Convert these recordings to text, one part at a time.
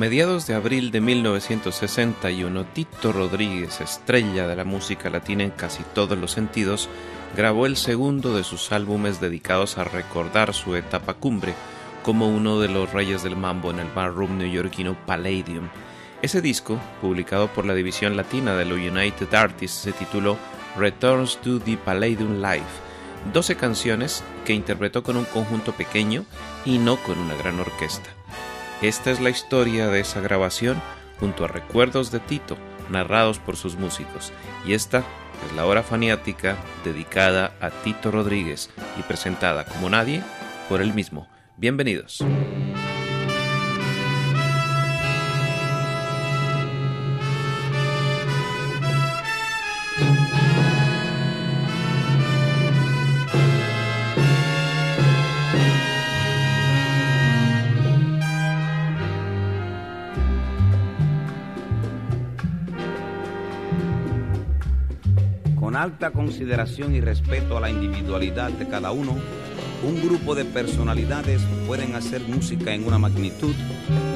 Mediados de abril de 1961, Tito Rodríguez, estrella de la música latina en casi todos los sentidos, grabó el segundo de sus álbumes dedicados a recordar su etapa cumbre como uno de los reyes del mambo en el barroom neoyorquino Palladium. Ese disco, publicado por la división latina de los United Artists, se tituló Returns to the Palladium Live, 12 canciones que interpretó con un conjunto pequeño y no con una gran orquesta. Esta es la historia de esa grabación junto a recuerdos de Tito, narrados por sus músicos, y esta es la hora faniática dedicada a Tito Rodríguez y presentada como nadie por él mismo. Bienvenidos. Alta consideración y respeto a la individualidad de cada uno, un grupo de personalidades pueden hacer música en una magnitud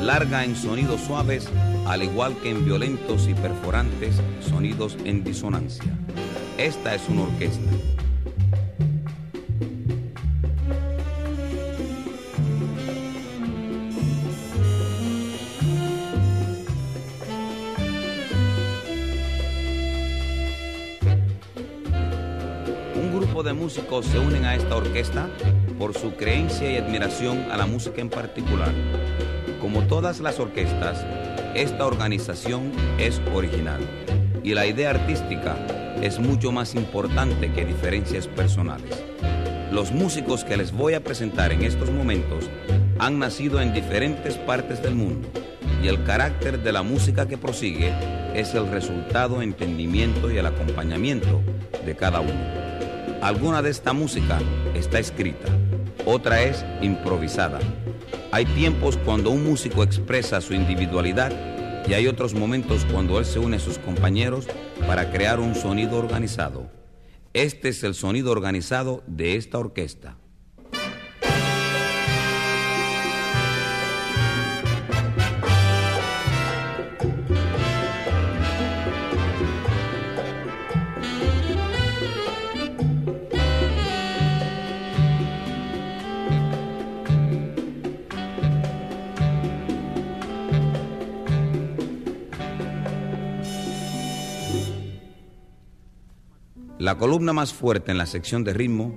larga en sonidos suaves, al igual que en violentos y perforantes sonidos en disonancia. Esta es una orquesta. Músicos se unen a esta orquesta por su creencia y admiración a la música en particular. Como todas las orquestas, esta organización es original y la idea artística es mucho más importante que diferencias personales. Los músicos que les voy a presentar en estos momentos han nacido en diferentes partes del mundo y el carácter de la música que prosigue es el resultado, entendimiento y el acompañamiento de cada uno. Alguna de esta música está escrita, otra es improvisada. Hay tiempos cuando un músico expresa su individualidad y hay otros momentos cuando él se une a sus compañeros para crear un sonido organizado. Este es el sonido organizado de esta orquesta. La columna más fuerte en la sección de ritmo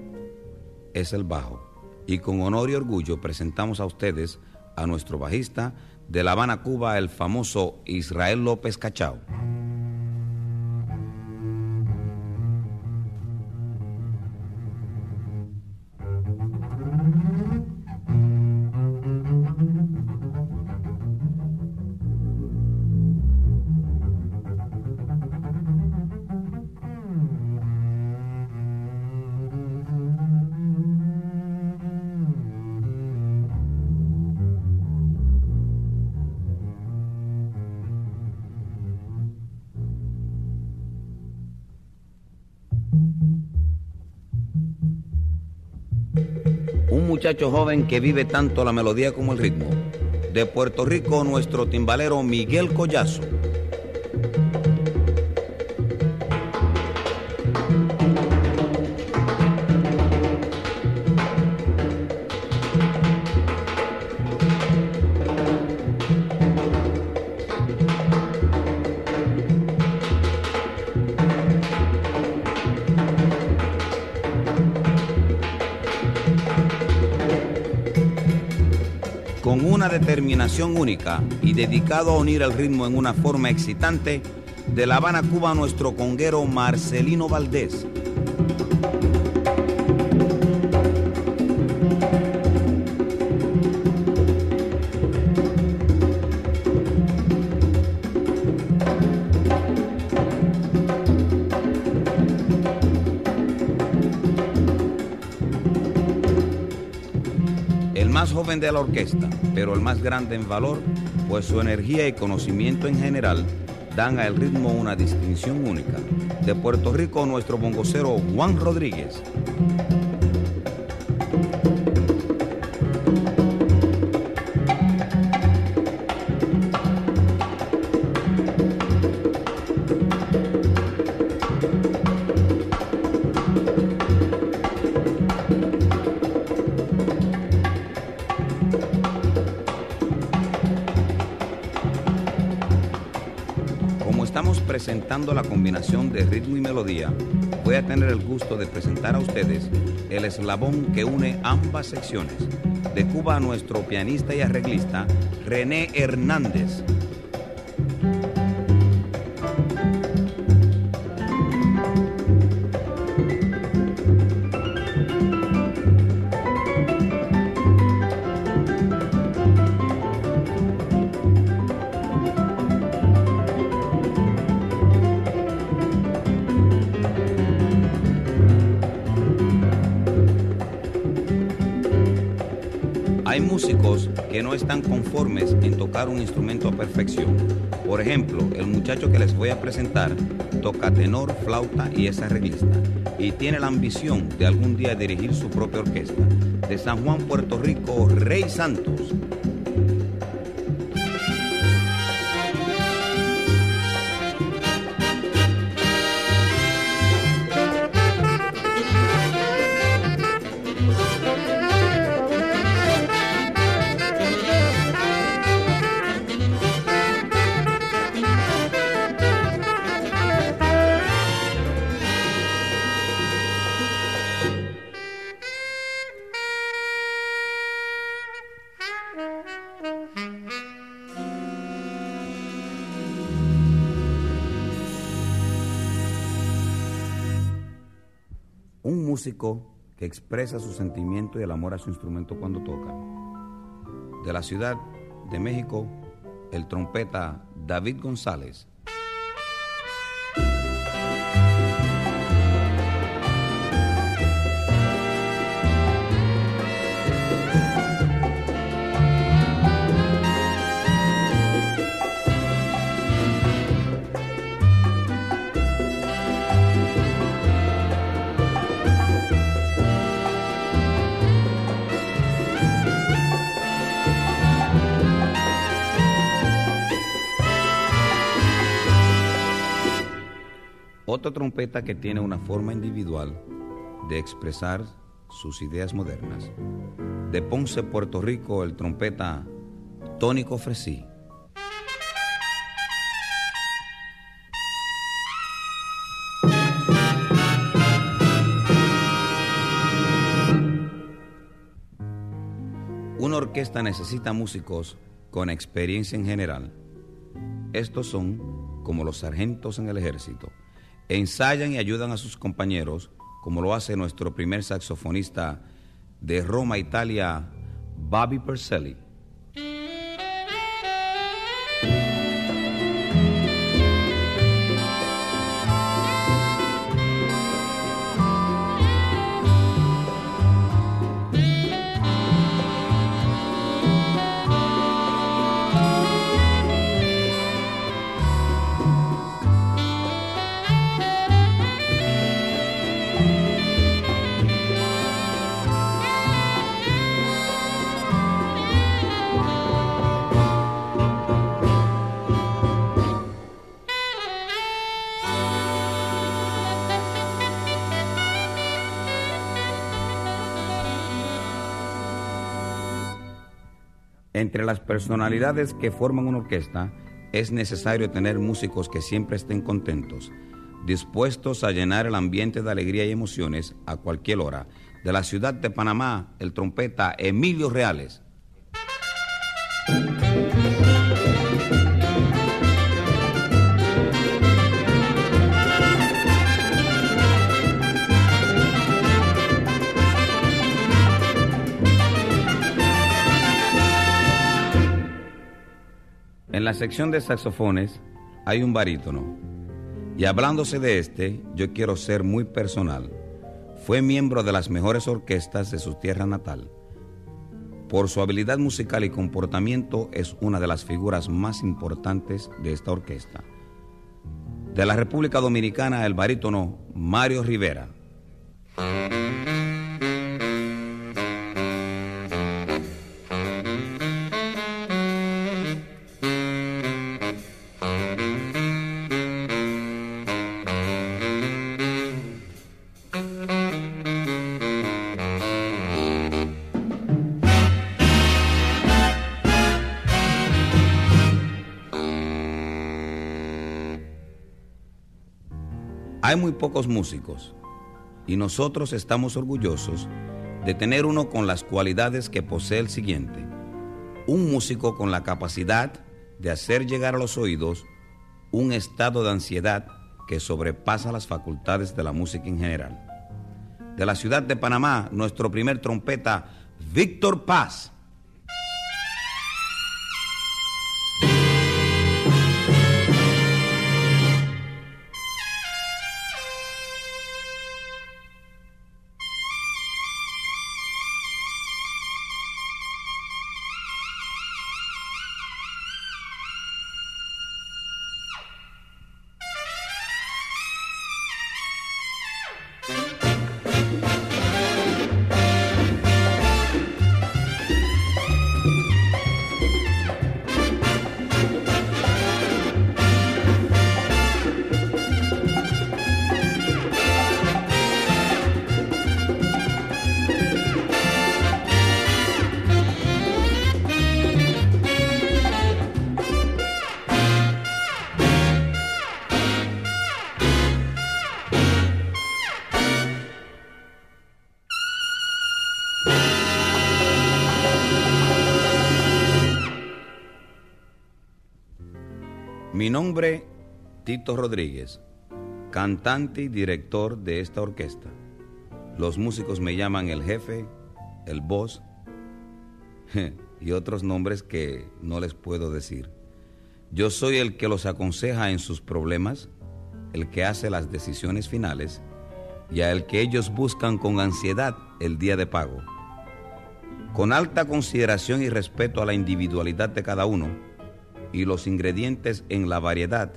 es el bajo. Y con honor y orgullo presentamos a ustedes a nuestro bajista de La Habana, Cuba, el famoso Israel López Cachao. Muchacho joven que vive tanto la melodía como el ritmo. De Puerto Rico, nuestro timbalero Miguel Collazo. Única y dedicado a unir el ritmo en una forma excitante, de La Habana, Cuba, nuestro conguero Marcelino Valdés. Joven de la orquesta, pero el más grande en valor, pues su energía y conocimiento en general dan al ritmo una distinción única. De Puerto Rico, nuestro bongocero Juan Rodríguez. La combinación de ritmo y melodía, voy a tener el gusto de presentar a ustedes el eslabón que une ambas secciones. De Cuba nuestro pianista y arreglista, René Hernández. En tocar un instrumento a perfección. Por ejemplo, el muchacho que les voy a presentar toca tenor, flauta y es arreglista y tiene la ambición de algún día dirigir su propia orquesta. De San Juan, Puerto Rico, Rey Santos. Músico que expresa su sentimiento y el amor a su instrumento cuando toca. De la Ciudad de México, el trompeta David González. Trompeta que tiene una forma individual de expresar sus ideas modernas. De Ponce, Puerto Rico, el trompeta Tónico Fresí. Una orquesta necesita músicos con experiencia en general. Estos son como los sargentos en el ejército ensayan y ayudan a sus compañeros, como lo hace nuestro primer saxofonista de Roma, Italia, Bobby Perselli. Entre las personalidades que forman una orquesta es necesario tener músicos que siempre estén contentos, dispuestos a llenar el ambiente de alegría y emociones a cualquier hora. De la ciudad de Panamá, el trompeta Emilio Reales. La sección de saxofones hay un barítono. Y hablándose de este, yo quiero ser muy personal. Fue miembro de las mejores orquestas de su tierra natal. Por su habilidad musical y comportamiento es una de las figuras más importantes de esta orquesta. De la República Dominicana, el barítono Mario Rivera. Hay muy pocos músicos y nosotros estamos orgullosos de tener uno con las cualidades que posee el siguiente. Un músico con la capacidad de hacer llegar a los oídos un estado de ansiedad que sobrepasa las facultades de la música en general. De la ciudad de Panamá, nuestro primer trompeta, Víctor Paz. Nombre, Tito Rodríguez, cantante y director de esta orquesta. Los músicos me llaman el jefe, el boss y otros nombres que no les puedo decir. Yo soy el que los aconseja en sus problemas, el que hace las decisiones finales y a el que ellos buscan con ansiedad el día de pago. Con alta consideración y respeto a la individualidad de cada uno, y los ingredientes en la variedad,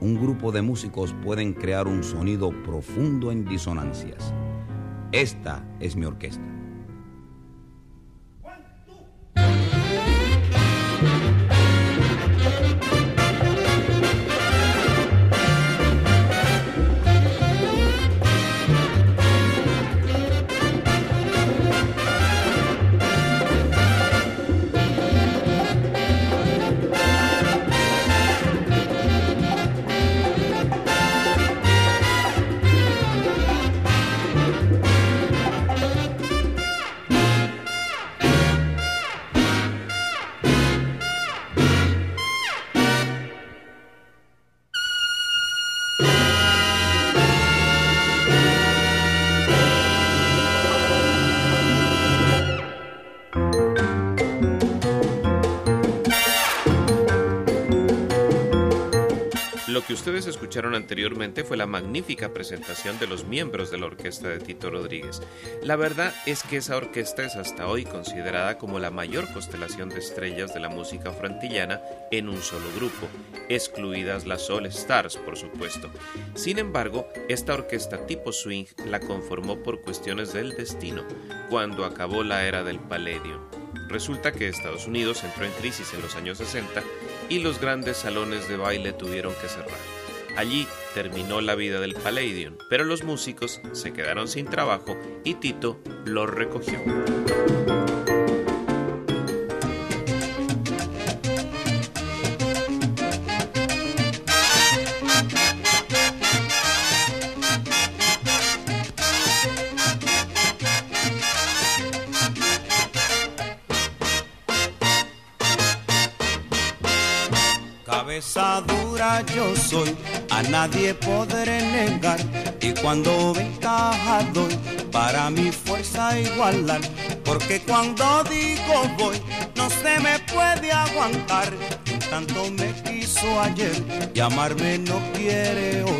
un grupo de músicos pueden crear un sonido profundo en disonancias. Esta es mi orquesta. Anteriormente fue la magnífica presentación de los miembros de la orquesta de Tito Rodríguez. La verdad es que esa orquesta es hasta hoy considerada como la mayor constelación de estrellas de la música frantillana en un solo grupo, excluidas las All Stars, por supuesto. Sin embargo, esta orquesta tipo swing la conformó por cuestiones del destino, cuando acabó la era del Palladium. Resulta que Estados Unidos entró en crisis en los años 60 y los grandes salones de baile tuvieron que cerrar. Allí terminó la vida del Palladium, pero los músicos se quedaron sin trabajo y Tito los recogió. Cabeza dura yo soy a nadie podré negar y cuando ventaja doy para mi fuerza igualar porque cuando digo voy no se me puede aguantar tanto me quiso ayer y amarme no quiere hoy.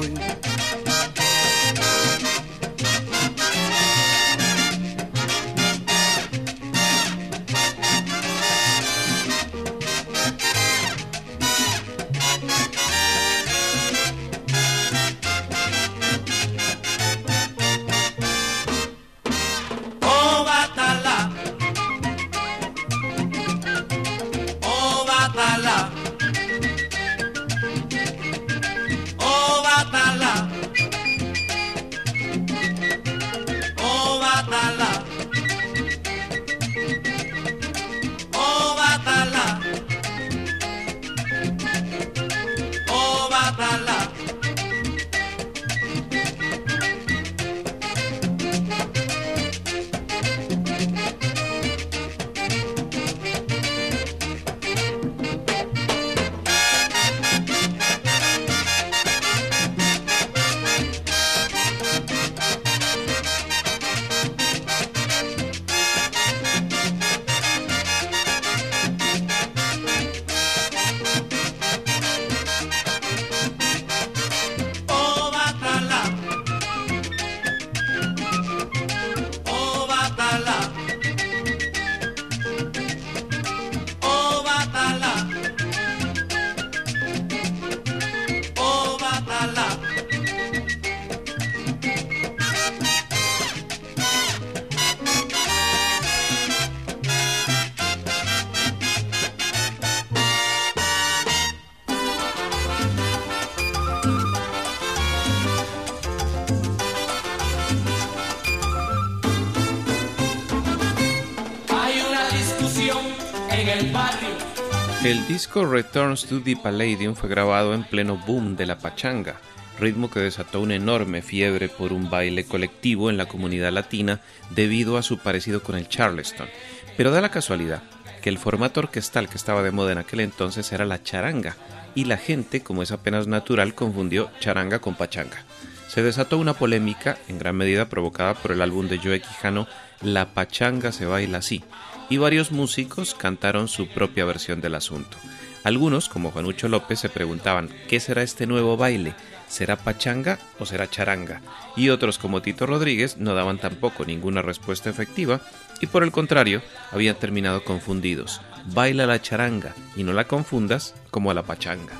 El disco Returns to the Palladium fue grabado en pleno boom de la pachanga, ritmo que desató una enorme fiebre por un baile colectivo en la comunidad latina debido a su parecido con el charleston. Pero da la casualidad que el formato orquestal que estaba de moda en aquel entonces era la charanga, y la gente, como es apenas natural, confundió charanga con pachanga. Se desató una polémica, en gran medida provocada por el álbum de Joe Quijano La pachanga se baila así, y varios músicos cantaron su propia versión del asunto. Algunos, como Juanucho López, se preguntaban ¿qué será este nuevo baile? ¿Será pachanga o será charanga? Y otros, como Tito Rodríguez, no daban tampoco ninguna respuesta efectiva y por el contrario, habían terminado confundidos. Baila la charanga y no la confundas como a la pachanga.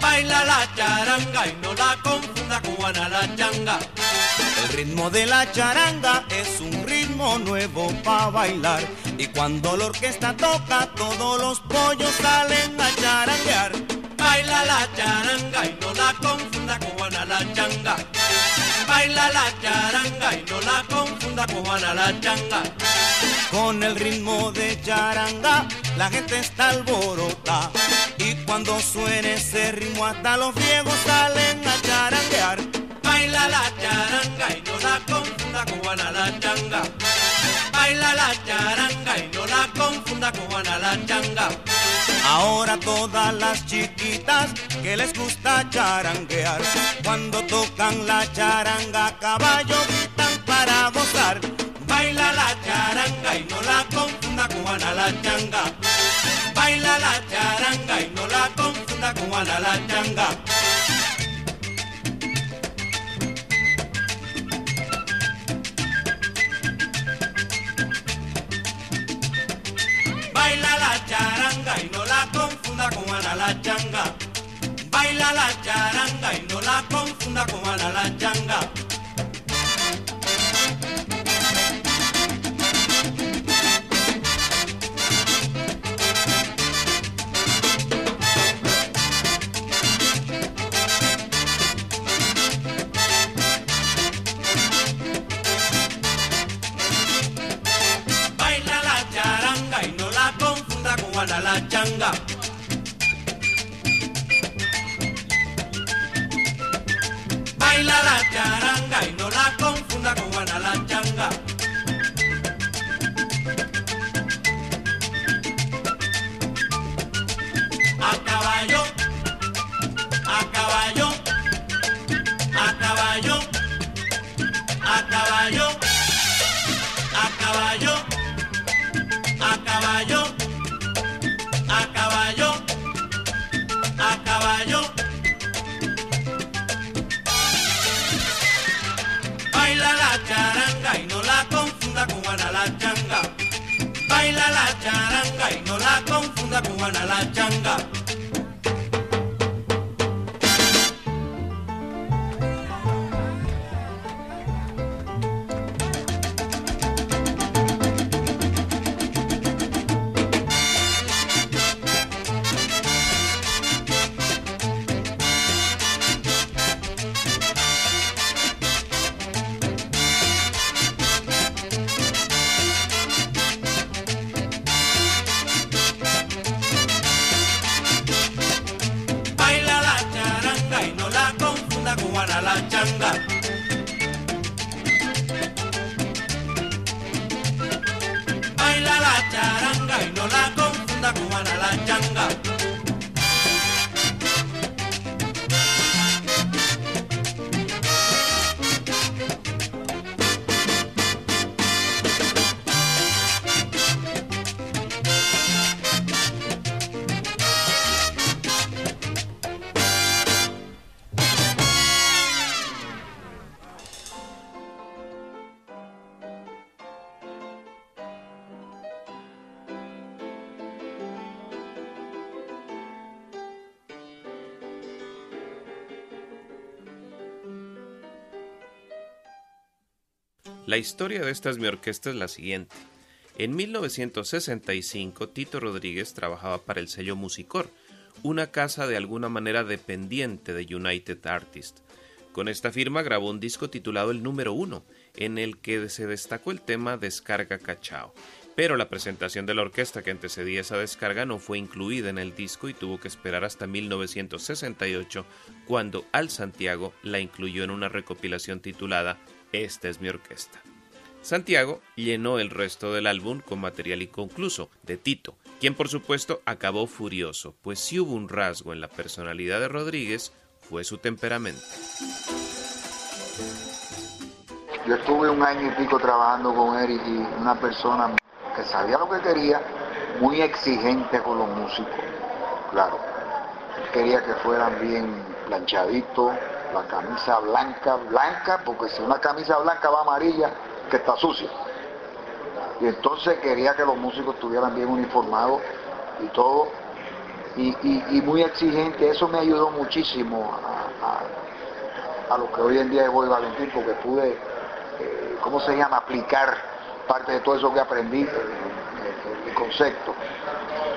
Baila la charanga y no la confunda con la changa. El ritmo de la charanga es un ritmo nuevo para bailar. Y cuando la orquesta toca, todos los pollos salen a charanguear. Baila la charanga y no la confunda con la changa. Baila la charanga y no la confunda con la changa. Con el ritmo de charanga, la gente está alborotada. Y cuando suene ese ritmo, hasta los viejos salen a charanguear. Baila la charanga y no la confunda con la changa. Baila la charanga y no la confunda con la changa. Ahora todas las chiquitas que les gusta charanguear, cuando tocan la charanga, caballo gritan para gozar. Baila la charanga y no la confunda con la changa. Baila la charanga y no la confunda con la changa. Baila la charanga y no la confunda con la changa. Baila la charanga y no la confunda con la changa. charanga y no la confunda con Guanalachanga. la confunda cubana la changa. La historia de esta es mi orquesta es la siguiente. En 1965, Tito Rodríguez trabajaba para el sello Musicor, una casa de alguna manera dependiente de United Artists. Con esta firma grabó un disco titulado El Número Uno, en el que se destacó el tema Descarga Cachao. Pero la presentación de la orquesta que antecedía esa descarga no fue incluida en el disco y tuvo que esperar hasta 1968, cuando Al Santiago la incluyó en una recopilación titulada esta es mi orquesta. Santiago llenó el resto del álbum con material inconcluso de Tito, quien por supuesto acabó furioso, pues si hubo un rasgo en la personalidad de Rodríguez fue su temperamento. Yo estuve un año y pico trabajando con él y una persona que sabía lo que quería, muy exigente con los músicos, claro. Quería que fueran bien planchaditos, la camisa blanca, blanca, porque si una camisa blanca va amarilla, que está sucia. Y entonces quería que los músicos estuvieran bien uniformados y todo, y, muy exigente. Eso me ayudó muchísimo a, lo que hoy en día es Boy Valentín, porque pude, eh, ¿cómo se llama?, aplicar parte de todo eso que aprendí, el, el concepto.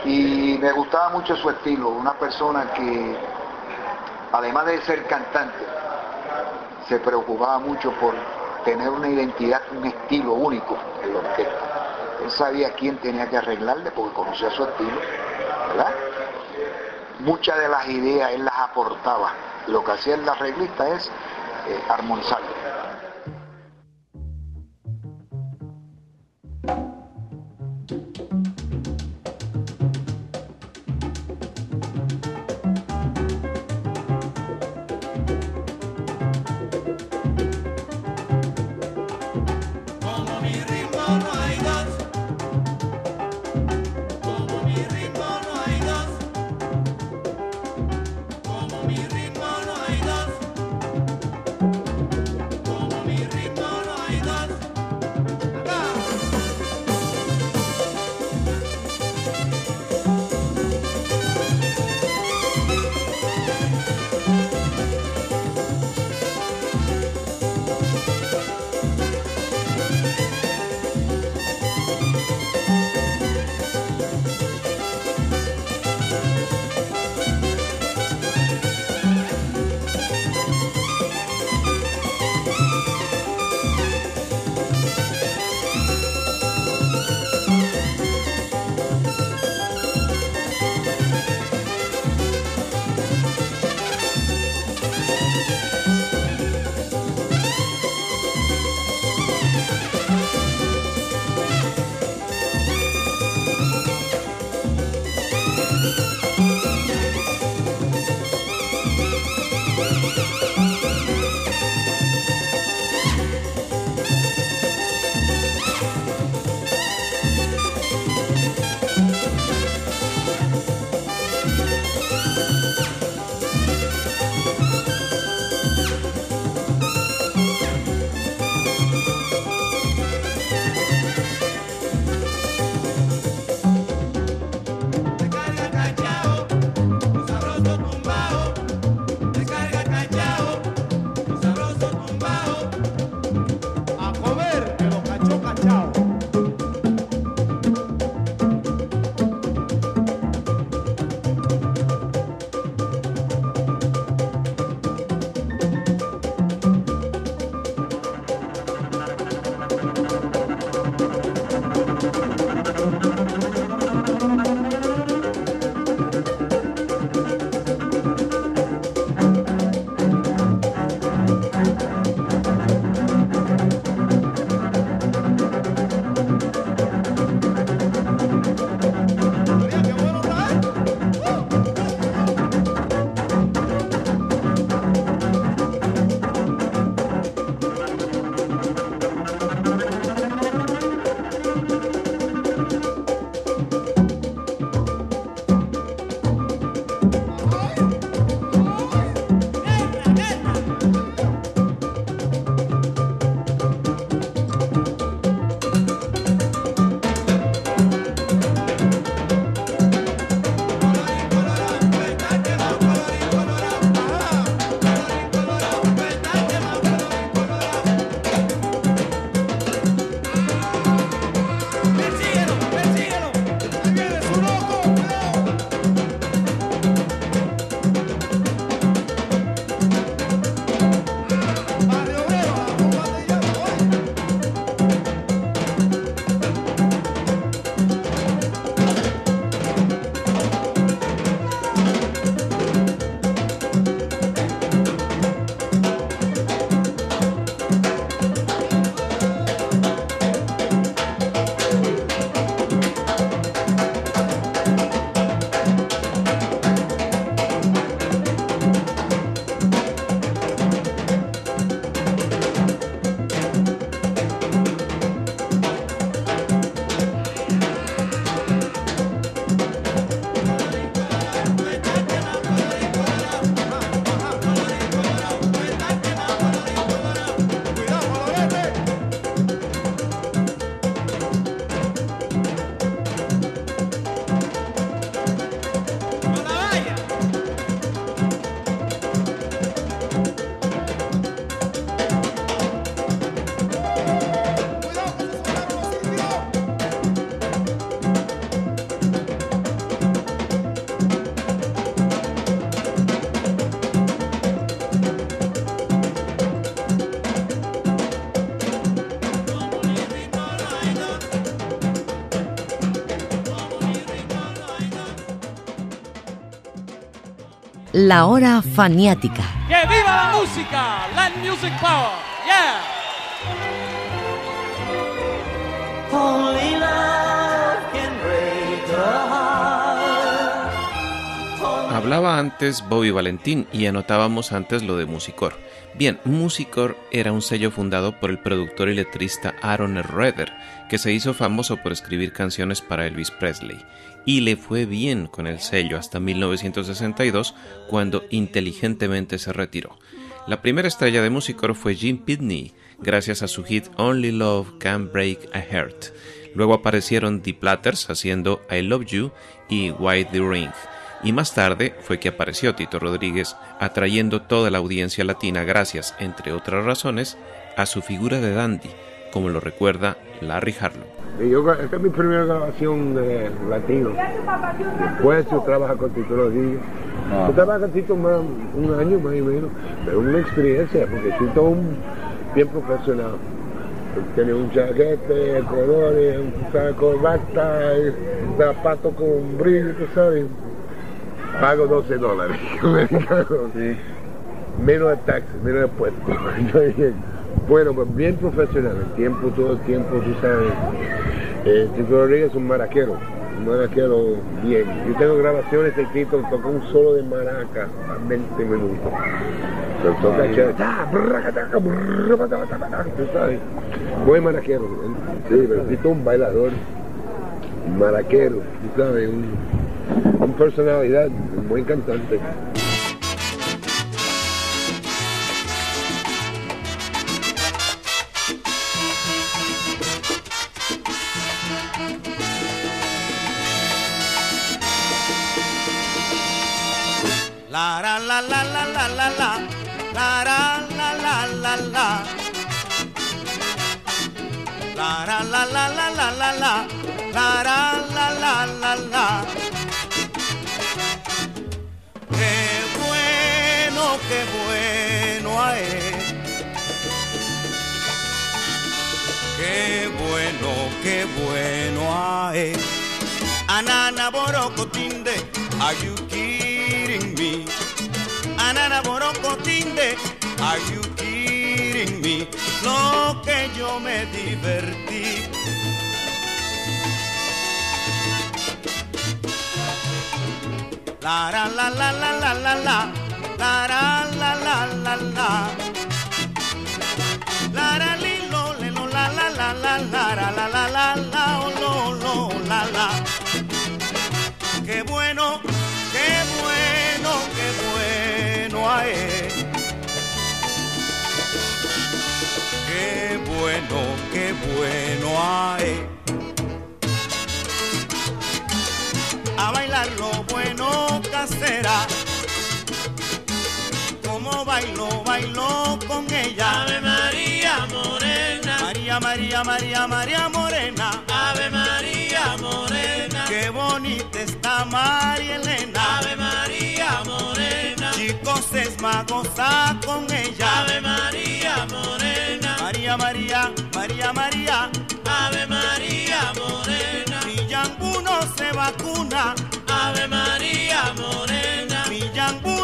Y me gustaba mucho su estilo, una persona que además de ser cantante, se preocupaba mucho por tener una identidad, un estilo único en la orquesta. Él sabía quién tenía que arreglarle porque conocía su estilo. Muchas de las ideas él las aportaba. Lo que hacía el arreglista es eh, armonizarlo. La Hora Faniática. ¡Que viva la música! ¡Land Music Power! ¡Yeah! Hablaba antes Bobby Valentín y anotábamos antes lo de Musicor. Bien, Musicor era un sello fundado por el productor y letrista Aaron Redder, que se hizo famoso por escribir canciones para Elvis Presley y le fue bien con el sello hasta 1962 cuando inteligentemente se retiró. La primera estrella de Musicor fue Jim Pitney, gracias a su hit Only Love Can Break a Heart. Luego aparecieron The Platters haciendo I Love You y White the Ring. Y más tarde fue que apareció Tito Rodríguez, atrayendo toda la audiencia latina gracias, entre otras razones, a su figura de dandy, como lo recuerda Larry Harlow. Yo, esta es mi primera grabación de latino. Después yo trabajo con Tito Rodríguez. Ah. Yo trabajo con Tito más, un año más o menos, pero una experiencia, porque Tito es un bien profesional. Tiene un chaquete, colores, un corbata, zapato con brillo, tú sabes. Pago 12 dólares. sí. Menos de taxi, menos de puesto. Bueno, pues bien profesional, el tiempo, todo el tiempo, tú sabes. Eh, Tito Rodríguez es un maraquero, un maraquero bien. Yo tengo grabaciones de Tito, toca un solo de maraca a 20 minutos. Pero toca tú sabes. Buen maraquero. Sí, pero Tito es un bailador, maraquero, tú sabes, un personalidad, un buen cantante. la Qué bueno, qué bueno ae. Anana borocotinde, are you kidding me? Anana borocotinde, are you kidding me? Lo que yo me divertí. La la la la la la la la la la la la la bueno a bailar lo bueno casera. Como bailo, bailo con ella. Ave María Morena. María, María, María, María Morena. Ave María Morena. Qué bonita está María Elena. Ave María Morena. Chicos, es más gozar con ella. Ave María Morena. María, María, María, María. Ave María Morena no se vacuna. Ave María Morena. Mi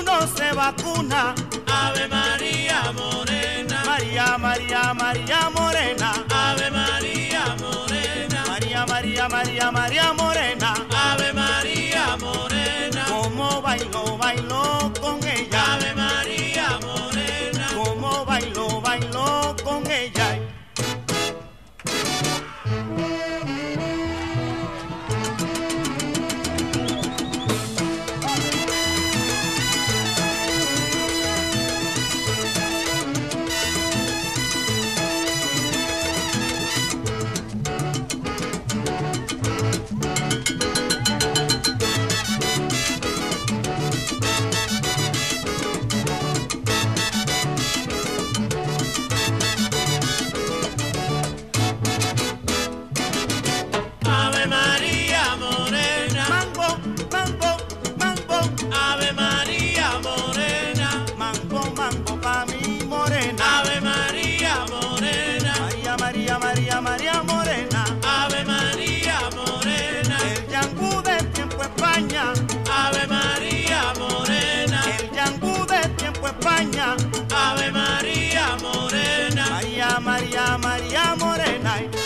no se vacuna. Ave María Morena. María, María, María Morena. Ave María Morena. María, María, María, María Morena. Ave María Morena. Como bailo, bailo ay.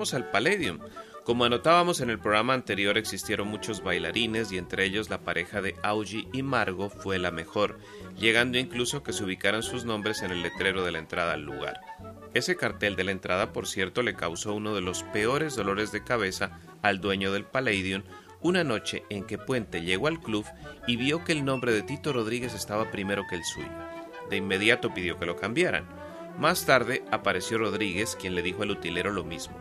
Al Palladium. Como anotábamos en el programa anterior, existieron muchos bailarines y entre ellos la pareja de Augie y Margo fue la mejor, llegando incluso que se ubicaran sus nombres en el letrero de la entrada al lugar. Ese cartel de la entrada, por cierto, le causó uno de los peores dolores de cabeza al dueño del Palladium una noche en que Puente llegó al club y vio que el nombre de Tito Rodríguez estaba primero que el suyo. De inmediato pidió que lo cambiaran. Más tarde apareció Rodríguez, quien le dijo al utilero lo mismo.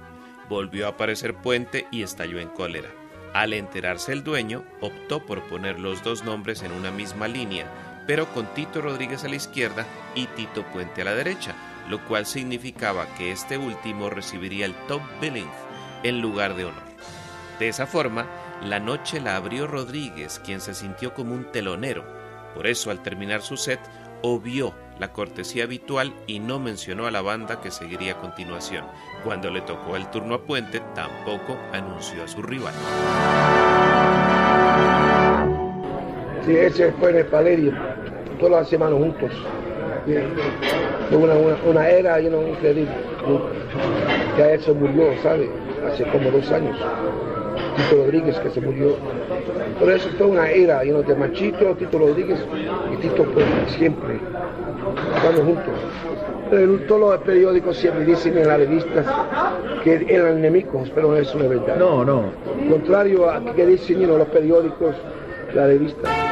Volvió a aparecer Puente y estalló en cólera. Al enterarse el dueño, optó por poner los dos nombres en una misma línea, pero con Tito Rodríguez a la izquierda y Tito Puente a la derecha, lo cual significaba que este último recibiría el top billing en lugar de honor. De esa forma, la noche la abrió Rodríguez, quien se sintió como un telonero. Por eso, al terminar su set, obvió la cortesía habitual y no mencionó a la banda que seguiría a continuación. Cuando le tocó el turno a Puente, tampoco anunció a su rival. Sí, ese fue en el Palerio, todas las semanas juntos. Fue una, una, una era, yo no increíble. Ya él se murió, ¿sabe? Hace como dos años. Tito Rodríguez que se murió. Por eso fue una era, know, de Machito, Tito Rodríguez y Tito siempre. Estamos juntos. Pero todos los periódicos siempre dicen en las revistas que eran enemigos, pero eso no es verdad. No, no. Contrario a que dicen know, los periódicos, la revista.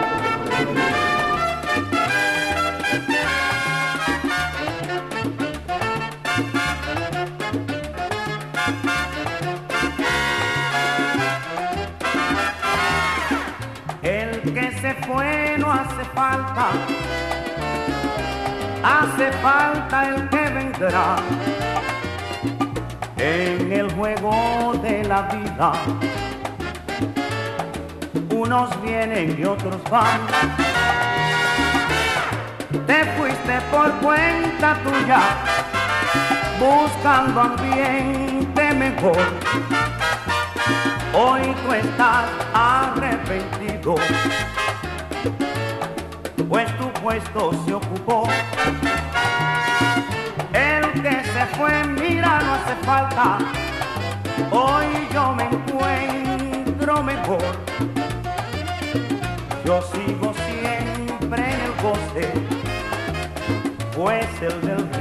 Falta el que vendrá. En el juego de la vida, unos vienen y otros van. Te fuiste por cuenta tuya, buscando ambiente mejor. Hoy tú estás arrepentido, pues tu puesto Hoy yo me encuentro mejor. Yo sigo siempre en el goce, pues el del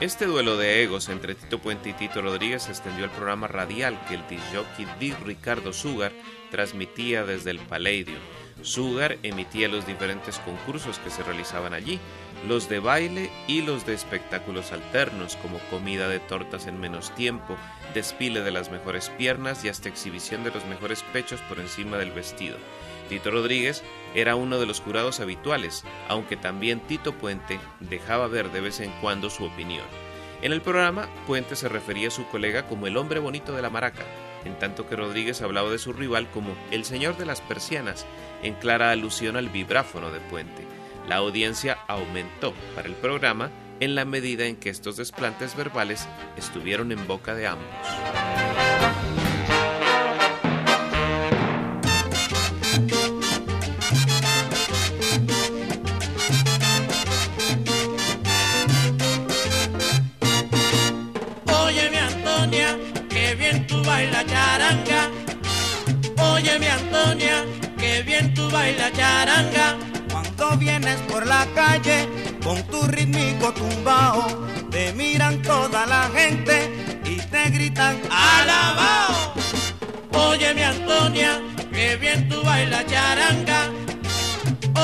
Este duelo de egos entre Tito Puente y Tito Rodríguez extendió al programa radial que el disjockey Dick Ricardo Sugar transmitía desde el Palladium. Sugar emitía los diferentes concursos que se realizaban allí, los de baile y los de espectáculos alternos como comida de tortas en menos tiempo, desfile de las mejores piernas y hasta exhibición de los mejores pechos por encima del vestido. Tito Rodríguez era uno de los jurados habituales, aunque también Tito Puente dejaba ver de vez en cuando su opinión. En el programa, Puente se refería a su colega como el hombre bonito de la maraca, en tanto que Rodríguez hablaba de su rival como el señor de las persianas, en clara alusión al vibráfono de Puente. La audiencia aumentó para el programa en la medida en que estos desplantes verbales estuvieron en boca de ambos. Antonia, que bien tú bailas charanga. Cuando vienes por la calle con tu rítmico tumbao, te miran toda la gente y te gritan alabao. Oye mi Antonia, que bien tú bailas charanga.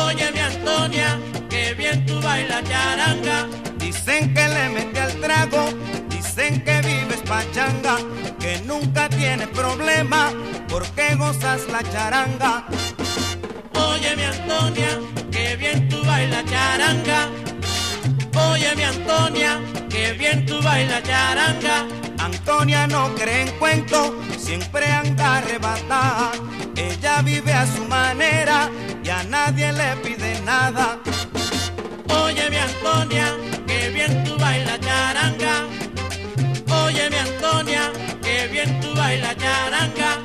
Oye mi Antonia, que bien tú bailas charanga. Dicen que le mete al trago, dicen que vives pachanga, que nunca tienes problema porque gozas la charanga. Oye mi Antonia, que bien tú bailas charanga. Oye mi Antonia, que bien tú bailas charanga. Antonia no cree en cuentos, siempre anda arrebatada. Ella vive a su manera y a nadie le pide nada. Oye mi Antonia, que bien tú bailas charanga. Mi Antonia, que bien tú bailas charanga.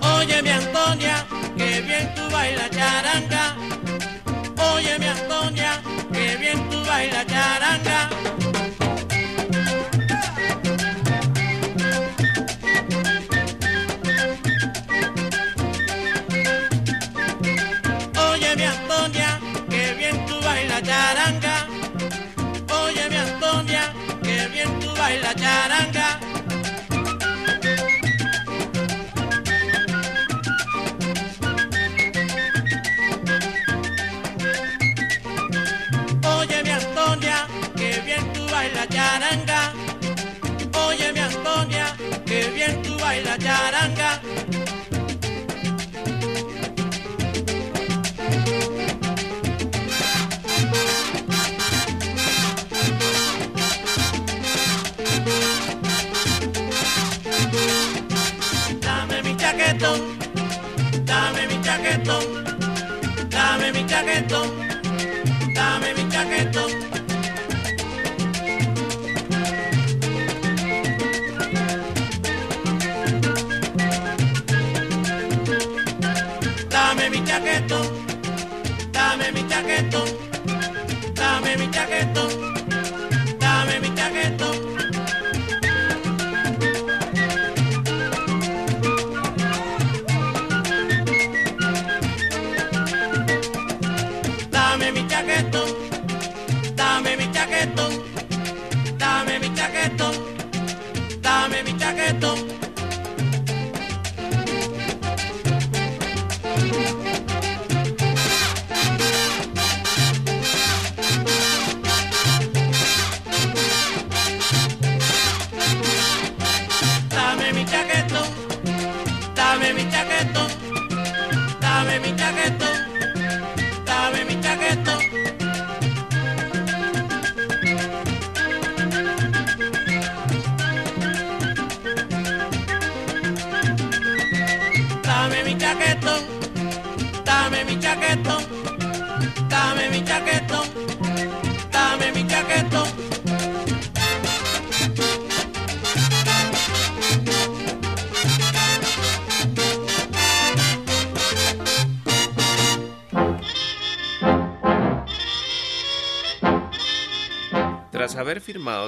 Oye mi Antonia, que bien tú bailas charanga. Oye mi Antonia, que bien tú bailas charanga. Bailas charanga. Oye mi Antonia, que bien tú bailas charanga. Oye mi Antonia, que bien tú bailas charanga.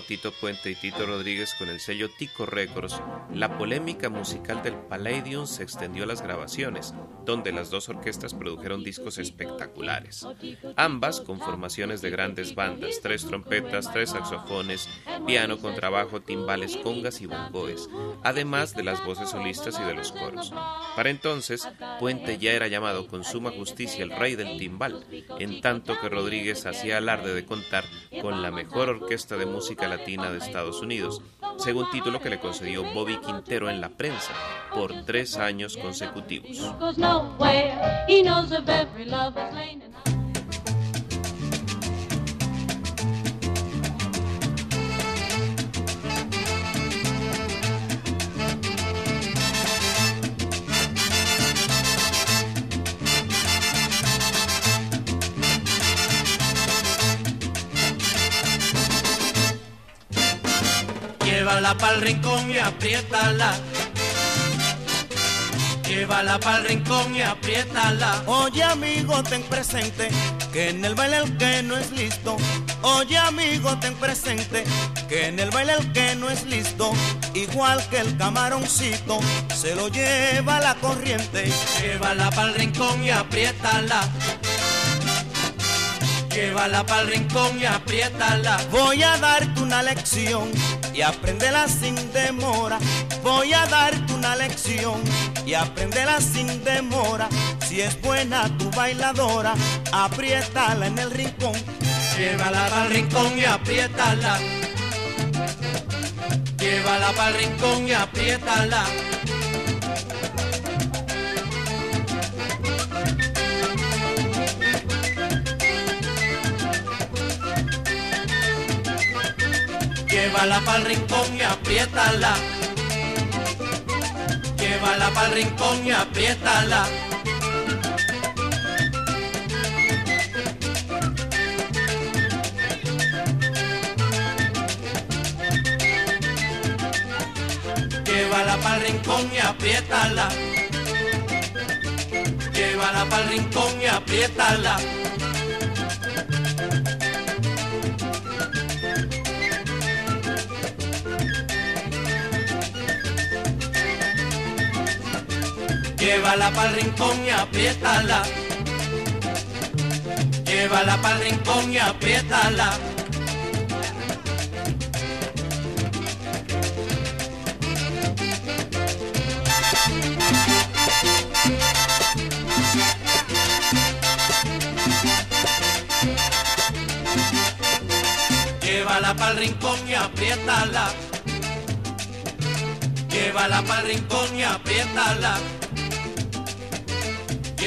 Tito Puente y Tito Rodríguez con el sello Tico Records, la polémica musical del Palladium se extendió a las grabaciones, donde las dos orquestas produjeron discos espectaculares. Ambas con formaciones de grandes bandas, tres trompetas, tres saxofones, piano, contrabajo, timbales, congas y bongoes, además de las voces solistas y de los coros. Para entonces, Puente ya era llamado con suma justicia el rey del timbal, en tanto que Rodríguez hacía alarde de contar con la mejor Orquesta de Música Latina de Estados Unidos, según título que le concedió Bobby Quintero en la prensa por tres años consecutivos. Llévala pa'l rincón y apriétala. Llévala pa'l rincón y apriétala. Oye amigo, ten presente que en el baile el que no es listo. Oye amigo, ten presente que en el baile el que no es listo, igual que el camaroncito, se lo lleva la corriente. Llévala pa'l rincón y apriétala. Llévala pa'l rincón y apriétala. Voy a darte una lección y apréndela sin demora. Voy a darte una lección y apréndela sin demora. Si es buena tu bailadora, apriétala en el rincón. Llévala pa'l rincón y apriétala. Llévala pa'l rincón y apriétala. Llévala pa'l rincón y apriétala. Llévala pa'l rincón y apriétala. Llévala pa'l rincón y apriétala. Llévala pa'l rincón y apriétala. Llévala pa'l rincón y apriétala. Llévala pa'l rincón y apriétala. Llévala pa'l rincón y apriétala. Llévala pa'l rincón y apriétala.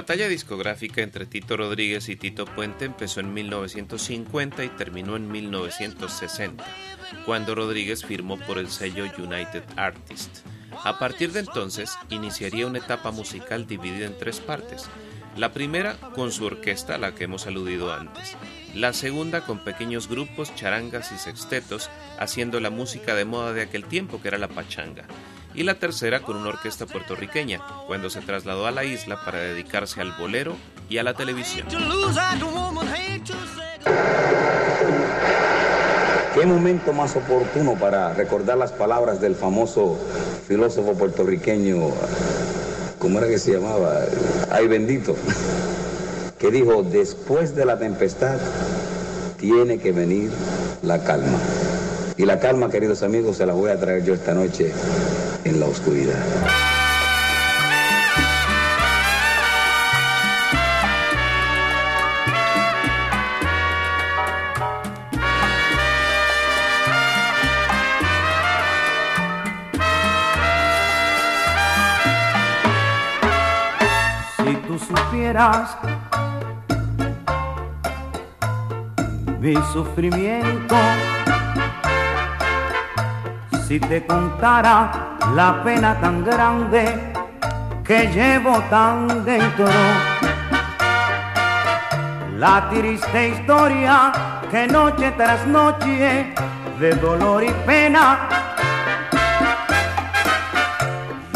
Batalla discográfica entre Tito Rodríguez y Tito Puente empezó en 1950 y terminó en 1960, cuando Rodríguez firmó por el sello United Artists. A partir de entonces, iniciaría una etapa musical dividida en tres partes. La primera con su orquesta, a la que hemos aludido antes. La segunda con pequeños grupos, charangas y sextetos, haciendo la música de moda de aquel tiempo, que era la pachanga y la tercera con una orquesta puertorriqueña, cuando se trasladó a la isla para dedicarse al bolero y a la televisión. ¿Qué momento más oportuno para recordar las palabras del famoso filósofo puertorriqueño, ¿cómo era que se llamaba? Ay bendito, que dijo, después de la tempestad tiene que venir la calma. Y la calma, queridos amigos, se la voy a traer yo esta noche en la oscuridad. Si tú supieras mi sufrimiento, si te contara la pena tan grande que llevo tan dentro, la triste historia que noche tras noche de dolor y pena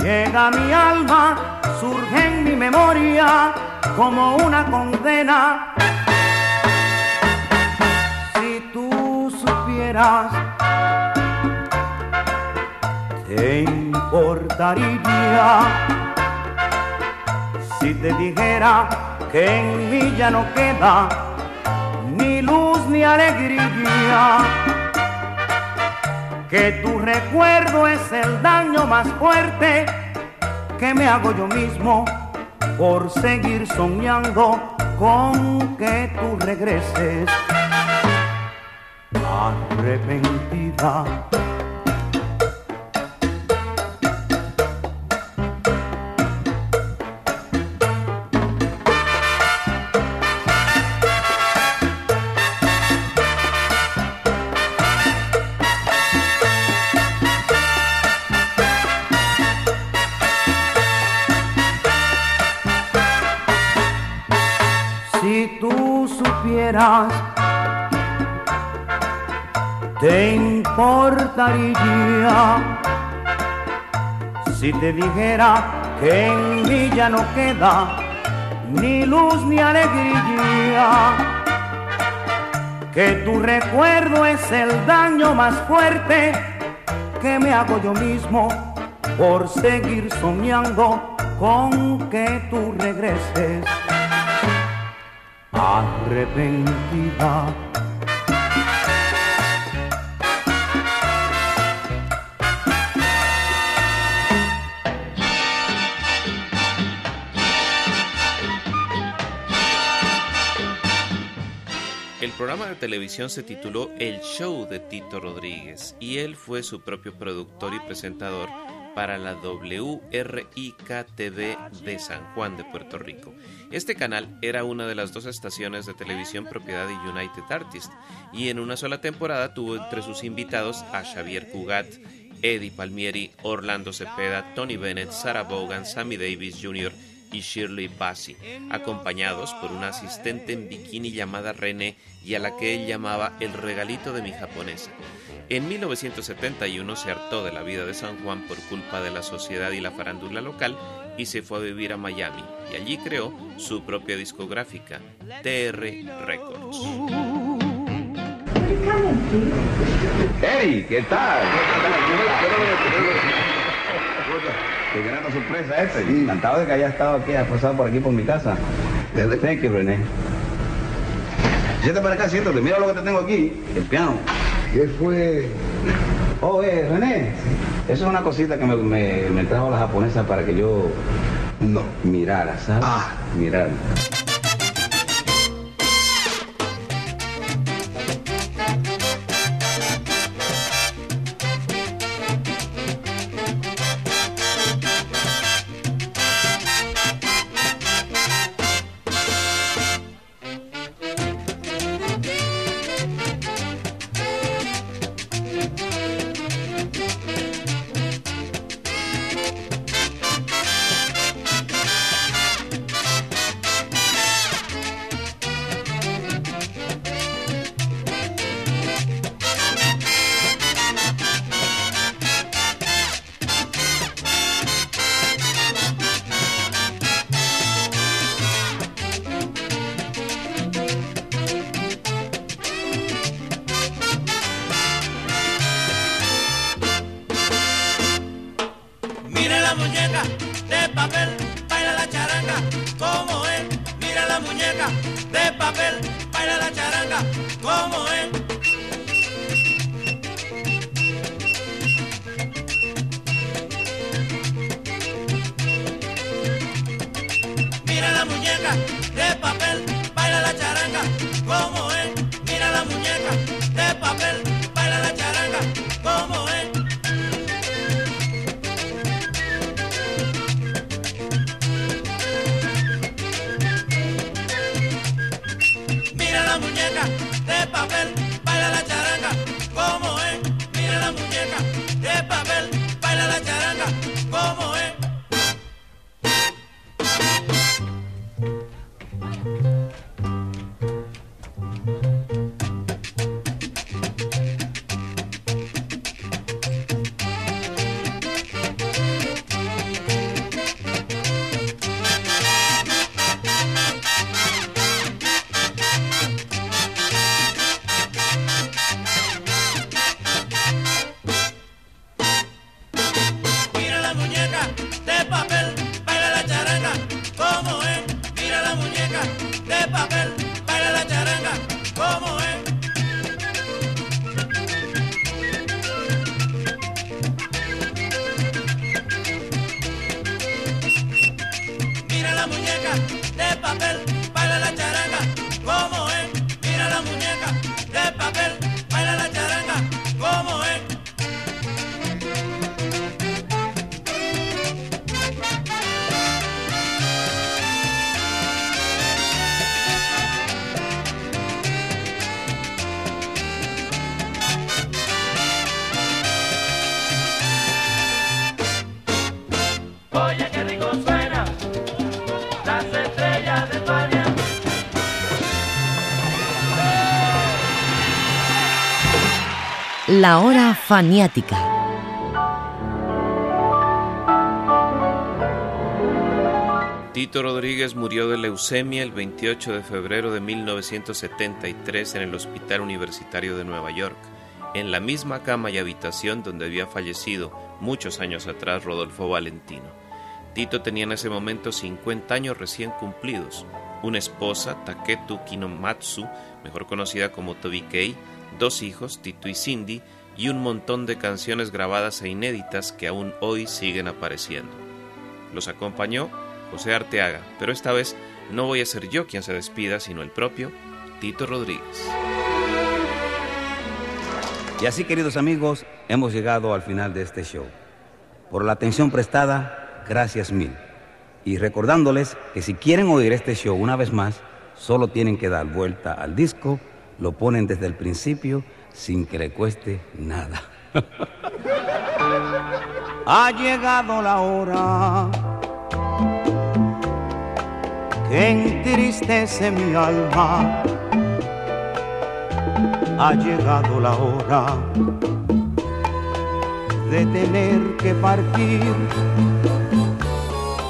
llega mi alma, surge en mi memoria como una condena. Si tú supieras, te importaría si te dijera que en mí ya no queda ni luz ni alegría. Que tu recuerdo es el daño más fuerte que me hago yo mismo por seguir soñando con que tú regreses arrepentida. Si tú supieras, te importaría si te dijera que en mí ya no queda ni luz ni alegría. Que tu recuerdo es el daño más fuerte que me hago yo mismo por seguir soñando con que tú regreses arrepentida. El programa de televisión se tituló El Show de Tito Rodríguez y él fue su propio productor y presentador para la WRIK-TV de San Juan de Puerto Rico. Este canal era una de las dos estaciones de televisión propiedad de United Artists y en una sola temporada tuvo entre sus invitados a Xavier Cugat, Eddie Palmieri, Orlando Cepeda, Tony Bennett, Sarah Vaughan, Sammy Davis Jr. y Shirley Bassey, acompañados por una asistente en bikini llamada René y a la que él llamaba el regalito de mi japonesa. En 1971 se hartó de la vida de San Juan por culpa de la sociedad y la farándula local y se fue a vivir a Miami y allí creó su propia discográfica, TR Records. Eri, ¿qué tal? Qué gran sorpresa este. Encantado de que haya estado aquí, haya pasado por aquí por mi casa. Thank you, René. Siéntate para acá, siéntate. Mira lo que te tengo aquí, el piano. ¿Qué fue? Oh, eh, René, eso es una cosita que me, me, me trajo la japonesa para que yo no mirara, ¿sabes? Ah. Mirara. La hora faniática. Tito Rodríguez murió de leucemia el 28 de febrero de 1973 en el Hospital Universitario de Nueva York, en la misma cama y habitación donde había fallecido muchos años atrás Rodolfo Valentino. Tito tenía en ese momento 50 años recién cumplidos, una esposa, Taketu Kinomatsu, mejor conocida como Toby Kei, dos hijos, Tito y Cindy, y un montón de canciones grabadas e inéditas que aún hoy siguen apareciendo. Los acompañó José Arteaga, pero esta vez no voy a ser yo quien se despida, sino el propio Tito Rodríguez. Y así, queridos amigos, hemos llegado al final de este show. Por la atención prestada, gracias mil. Y recordándoles que si quieren oír este show una vez más, solo tienen que dar vuelta al disco, lo ponen desde el principio sin que le cueste nada. Ha llegado la hora que entristece mi alma. Ha llegado la hora de tener que partir.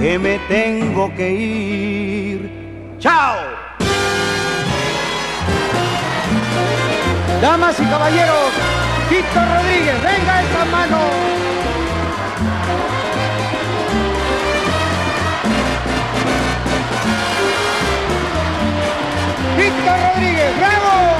que me tengo que ir. ¡Chao! Damas y caballeros, Tito Rodríguez, venga esa mano. Tito Rodríguez, bravo.